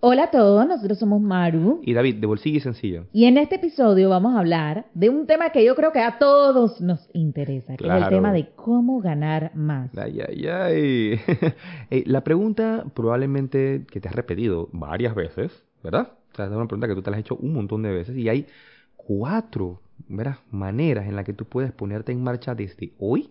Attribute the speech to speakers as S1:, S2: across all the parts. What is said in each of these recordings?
S1: Hola a todos, nosotros somos Maru.
S2: Y David, de Bolsillo y Sencillo.
S1: Y en este episodio vamos a hablar de un tema que yo creo que a todos nos interesa, que es el tema de cómo ganar más.
S2: Ay, ay, ay. Eh, la pregunta probablemente que te has repetido varias veces, ¿verdad? O sea, es una pregunta que tú te la has hecho un montón de veces y hay cuatro ¿verdad? maneras en las que tú puedes ponerte en marcha desde hoy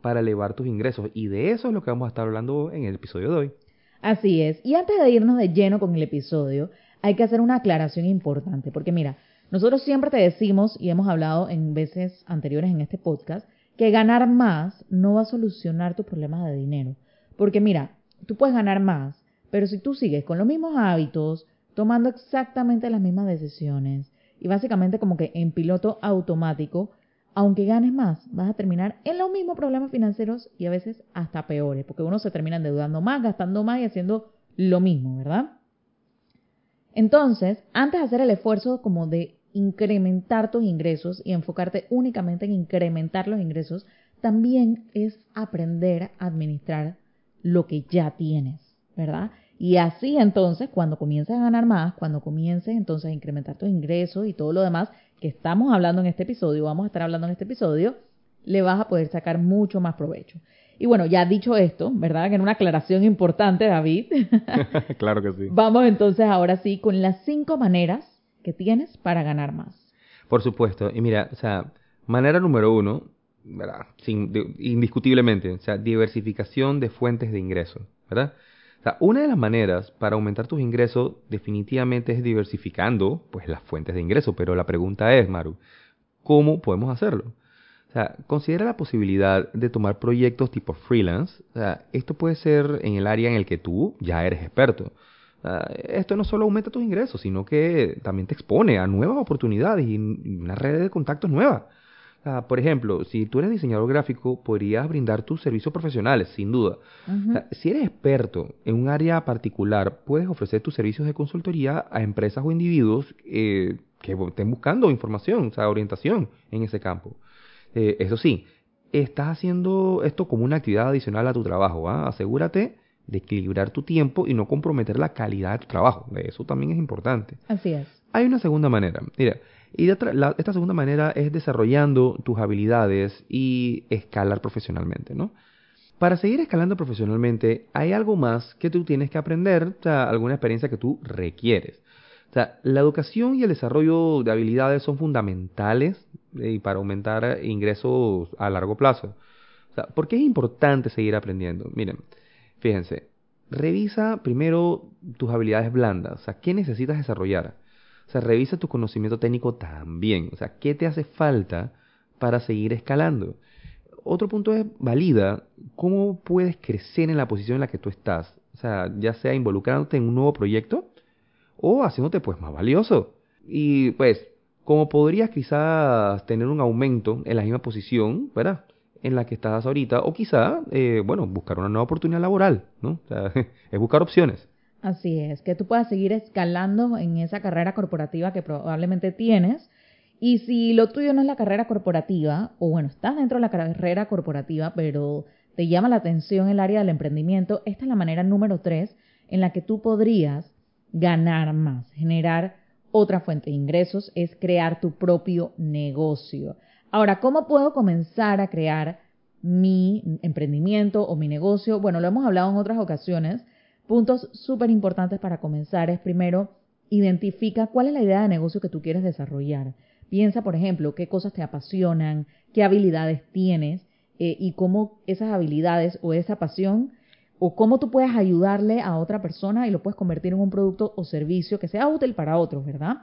S2: para elevar tus ingresos. Y de eso es lo que vamos a estar hablando en el episodio de hoy.
S1: Así es. Y antes de irnos de lleno con el episodio, hay que hacer una aclaración importante, porque mira, nosotros siempre te decimos, y hemos hablado en veces anteriores en este podcast, que ganar más no va a solucionar tus problemas de dinero. Porque mira, tú puedes ganar más, pero si tú sigues con los mismos hábitos, tomando exactamente las mismas decisiones, y básicamente como que en piloto automático, aunque ganes más, vas a terminar en los mismos problemas financieros y a veces hasta peores, porque uno se termina endeudando más, gastando más y haciendo lo mismo, ¿verdad? Entonces, antes de hacer el esfuerzo como de incrementar tus ingresos y enfocarte únicamente en incrementar los ingresos, también es aprender a administrar lo que ya tienes, ¿verdad? Y así entonces, cuando comiences a ganar más, cuando comiences entonces a incrementar tus ingresos y todo lo demás, que estamos hablando en este episodio, vamos a estar hablando en este episodio, le vas a poder sacar mucho más provecho. Y bueno, ya dicho esto, ¿verdad? Que en una aclaración importante, David.
S2: claro que sí.
S1: Vamos entonces ahora sí con las cinco maneras que tienes para ganar más.
S2: Por supuesto. Y mira, o sea, manera número uno, ¿verdad? Sin, indiscutiblemente, o sea, diversificación de fuentes de ingreso, ¿verdad? Sea, una de las maneras para aumentar tus ingresos definitivamente es diversificando pues las fuentes de ingreso, pero la pregunta es, Maru, ¿cómo podemos hacerlo? O sea, considera la posibilidad de tomar proyectos tipo freelance. O sea, esto puede ser en el área en el que tú ya eres experto. Esto no solo aumenta tus ingresos, sino que también te expone a nuevas oportunidades y una red de contactos nueva por ejemplo, si tú eres diseñador gráfico, podrías brindar tus servicios profesionales, sin duda. si eres experto en un área particular, puedes ofrecer tus servicios de consultoría a empresas o individuos eh, que estén buscando información, o sea, orientación en ese campo. Eh, eso sí, estás haciendo esto como una actividad adicional a tu trabajo. ¿ah? Asegúrate de equilibrar tu tiempo y no comprometer la calidad de tu trabajo. Eso también es importante.
S1: Así es.
S2: Hay una segunda manera. Mira, y esta segunda manera es desarrollando tus habilidades y escalar profesionalmente, ¿no? Para seguir escalando profesionalmente, hay algo más que tú tienes que aprender, o sea, alguna experiencia que tú requieres. O sea, la educación y el desarrollo de habilidades son fundamentales eh, para aumentar ingresos a largo plazo. O sea, ¿por qué es importante seguir aprendiendo? Miren, fíjense, revisa primero tus habilidades blandas, o sea, ¿qué necesitas desarrollar? O sea, revisa tu conocimiento técnico también. O sea, ¿qué te hace falta para seguir escalando? Otro punto es, valida cómo puedes crecer en la posición en la que tú estás. O sea, ya sea involucrándote en un nuevo proyecto o haciéndote pues más valioso. Y pues, como podrías quizás tener un aumento en la misma posición, ¿verdad? En la que estás ahorita, o quizá, eh, bueno, buscar una nueva oportunidad laboral, ¿no? O sea, es buscar opciones.
S1: Así es, que tú puedas seguir escalando en esa carrera corporativa que probablemente tienes. Y si lo tuyo no es la carrera corporativa, o bueno, estás dentro de la carrera corporativa, pero te llama la atención el área del emprendimiento, esta es la manera número tres en la que tú podrías ganar más, generar otra fuente de ingresos, es crear tu propio negocio. Ahora, ¿cómo puedo comenzar a crear mi emprendimiento o mi negocio? Bueno, lo hemos hablado en otras ocasiones, Puntos súper importantes para comenzar es primero, identifica cuál es la idea de negocio que tú quieres desarrollar. Piensa, por ejemplo, qué cosas te apasionan, qué habilidades tienes eh, y cómo esas habilidades o esa pasión o cómo tú puedes ayudarle a otra persona y lo puedes convertir en un producto o servicio que sea útil para otros, ¿verdad?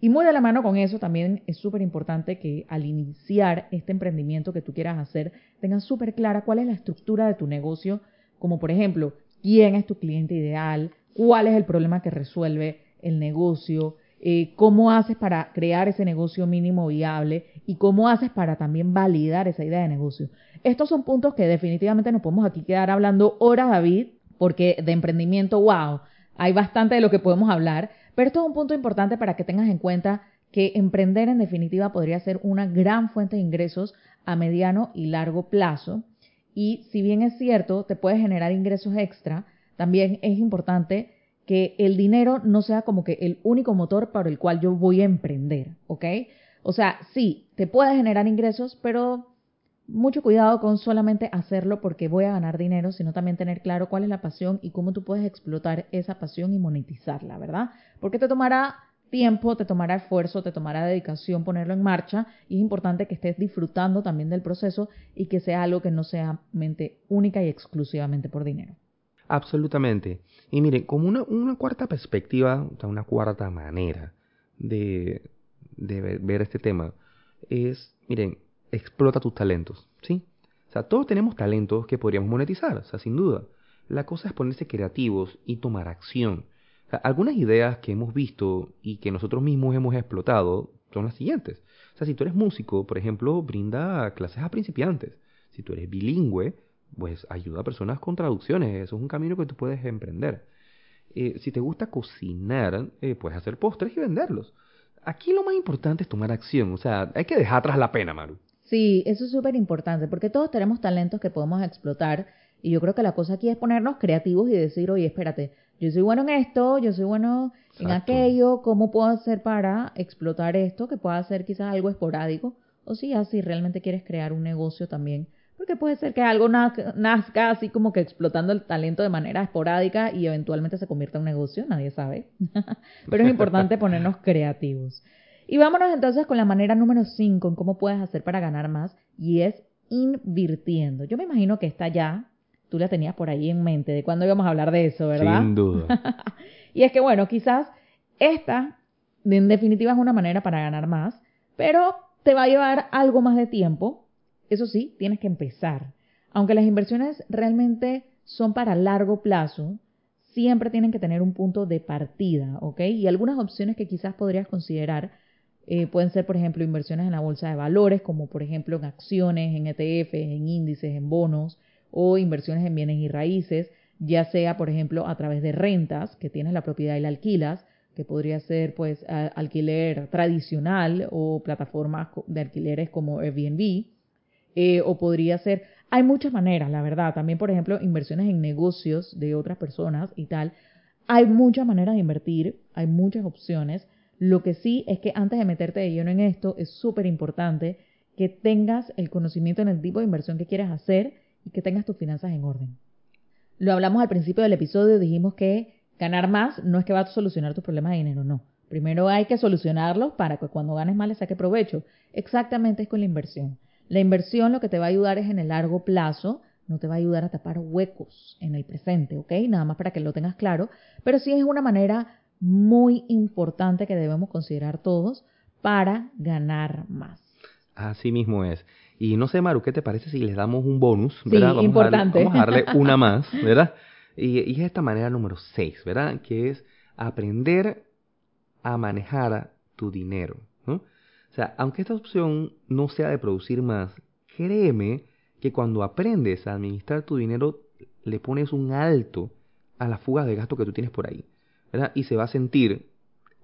S1: Y muy de la mano con eso también es súper importante que al iniciar este emprendimiento que tú quieras hacer, tengas súper clara cuál es la estructura de tu negocio, como por ejemplo, quién es tu cliente ideal, cuál es el problema que resuelve el negocio, eh, cómo haces para crear ese negocio mínimo viable y cómo haces para también validar esa idea de negocio. Estos son puntos que definitivamente nos podemos aquí quedar hablando horas, David, porque de emprendimiento, wow, hay bastante de lo que podemos hablar, pero esto es un punto importante para que tengas en cuenta que emprender en definitiva podría ser una gran fuente de ingresos a mediano y largo plazo. Y si bien es cierto, te puede generar ingresos extra, también es importante que el dinero no sea como que el único motor para el cual yo voy a emprender, ¿ok? O sea, sí, te puede generar ingresos, pero mucho cuidado con solamente hacerlo porque voy a ganar dinero, sino también tener claro cuál es la pasión y cómo tú puedes explotar esa pasión y monetizarla, ¿verdad? Porque te tomará tiempo, te tomará esfuerzo, te tomará dedicación ponerlo en marcha y es importante que estés disfrutando también del proceso y que sea algo que no sea mente única y exclusivamente por dinero.
S2: Absolutamente. Y miren, como una, una cuarta perspectiva, una cuarta manera de, de ver este tema es, miren, explota tus talentos, ¿sí? O sea, todos tenemos talentos que podríamos monetizar, o sea, sin duda. La cosa es ponerse creativos y tomar acción. Algunas ideas que hemos visto y que nosotros mismos hemos explotado son las siguientes. O sea, si tú eres músico, por ejemplo, brinda clases a principiantes. Si tú eres bilingüe, pues ayuda a personas con traducciones. Eso es un camino que tú puedes emprender. Eh, si te gusta cocinar, eh, puedes hacer postres y venderlos. Aquí lo más importante es tomar acción. O sea, hay que dejar atrás la pena, Maru.
S1: Sí, eso es súper importante porque todos tenemos talentos que podemos explotar y yo creo que la cosa aquí es ponernos creativos y decir, oye, espérate, yo soy bueno en esto, yo soy bueno en aquello, ¿cómo puedo hacer para explotar esto que pueda ser quizás algo esporádico? O si así realmente quieres crear un negocio también, porque puede ser que algo nazca así como que explotando el talento de manera esporádica y eventualmente se convierta en un negocio, nadie sabe. Pero es importante ponernos creativos. Y vámonos entonces con la manera número 5 en cómo puedes hacer para ganar más y es invirtiendo. Yo me imagino que esta ya, tú la tenías por ahí en mente de cuándo íbamos a hablar de eso, ¿verdad?
S2: Sin duda.
S1: y es que bueno, quizás esta en definitiva es una manera para ganar más, pero te va a llevar algo más de tiempo. Eso sí, tienes que empezar. Aunque las inversiones realmente son para largo plazo, siempre tienen que tener un punto de partida, ¿ok? Y algunas opciones que quizás podrías considerar eh, pueden ser, por ejemplo, inversiones en la bolsa de valores, como por ejemplo en acciones, en ETFs, en índices, en bonos, o inversiones en bienes y raíces, ya sea, por ejemplo, a través de rentas, que tienes la propiedad y la alquilas, que podría ser pues alquiler tradicional o plataformas de alquileres como Airbnb, eh, o podría ser, hay muchas maneras, la verdad, también por ejemplo inversiones en negocios de otras personas y tal, hay muchas maneras de invertir, hay muchas opciones, lo que sí es que antes de meterte de lleno en esto, es súper importante que tengas el conocimiento en el tipo de inversión que quieres hacer y que tengas tus finanzas en orden. Lo hablamos al principio del episodio, dijimos que ganar más no es que va a solucionar tus problemas de dinero, no. Primero hay que solucionarlos para que cuando ganes más le saque provecho. Exactamente es con la inversión. La inversión lo que te va a ayudar es en el largo plazo, no te va a ayudar a tapar huecos en el presente, ¿ok? Nada más para que lo tengas claro, pero sí es una manera muy importante que debemos considerar todos para ganar más.
S2: Así mismo es. Y no sé, Maru, ¿qué te parece si les damos un bonus?
S1: Sí, importante.
S2: vamos a darle una más, ¿verdad? Y, y, es esta manera número 6, ¿verdad? Que es aprender a manejar tu dinero, ¿no? O sea, aunque esta opción no sea de producir más, créeme que cuando aprendes a administrar tu dinero, le pones un alto a las fugas de gasto que tú tienes por ahí. Y se va a sentir,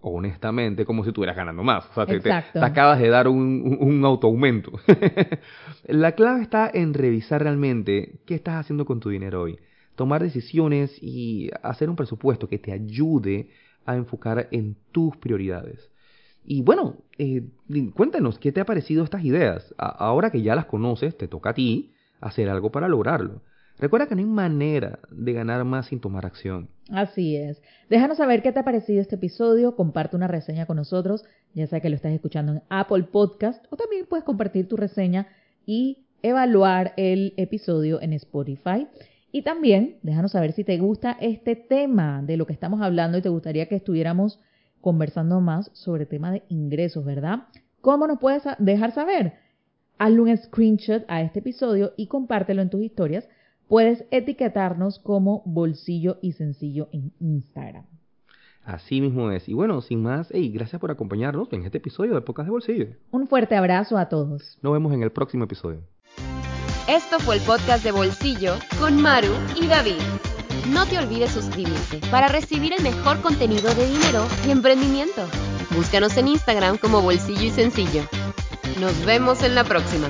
S2: honestamente, como si estuvieras ganando más. O sea, te, acabas de dar un, un, auto aumento. la clave está en revisar realmente qué estás haciendo con tu dinero hoy. Tomar decisiones y hacer un presupuesto que te ayude a enfocar en tus prioridades. Y bueno, eh, cuéntanos, ¿qué te ha parecido estas ideas? ahora que ya las conoces, te toca a ti hacer algo para lograrlo. Recuerda que no hay manera de ganar más sin tomar acción.
S1: Así es. Déjanos saber qué te ha parecido este episodio, comparte una reseña con nosotros, ya sea que lo estás escuchando en Apple Podcast o también puedes compartir tu reseña y evaluar el episodio en Spotify. Y también déjanos saber si te gusta este tema de lo que estamos hablando y te gustaría que estuviéramos conversando más sobre el tema de ingresos, ¿verdad? ¿Cómo nos puedes dejar saber? Hazle un screenshot a este episodio y compártelo en tus historias puedes etiquetarnos como bolsillo y sencillo en Instagram.
S2: Así mismo es. Y bueno, sin más, hey, gracias por acompañarnos en este episodio de Pocas de Bolsillo.
S1: Un fuerte abrazo a todos.
S2: Nos vemos en el próximo episodio.
S3: Esto fue el podcast de Bolsillo con Maru y David. No te olvides suscribirte para recibir el mejor contenido de dinero y emprendimiento. Búscanos en Instagram como Bolsillo y Sencillo. Nos vemos en la próxima.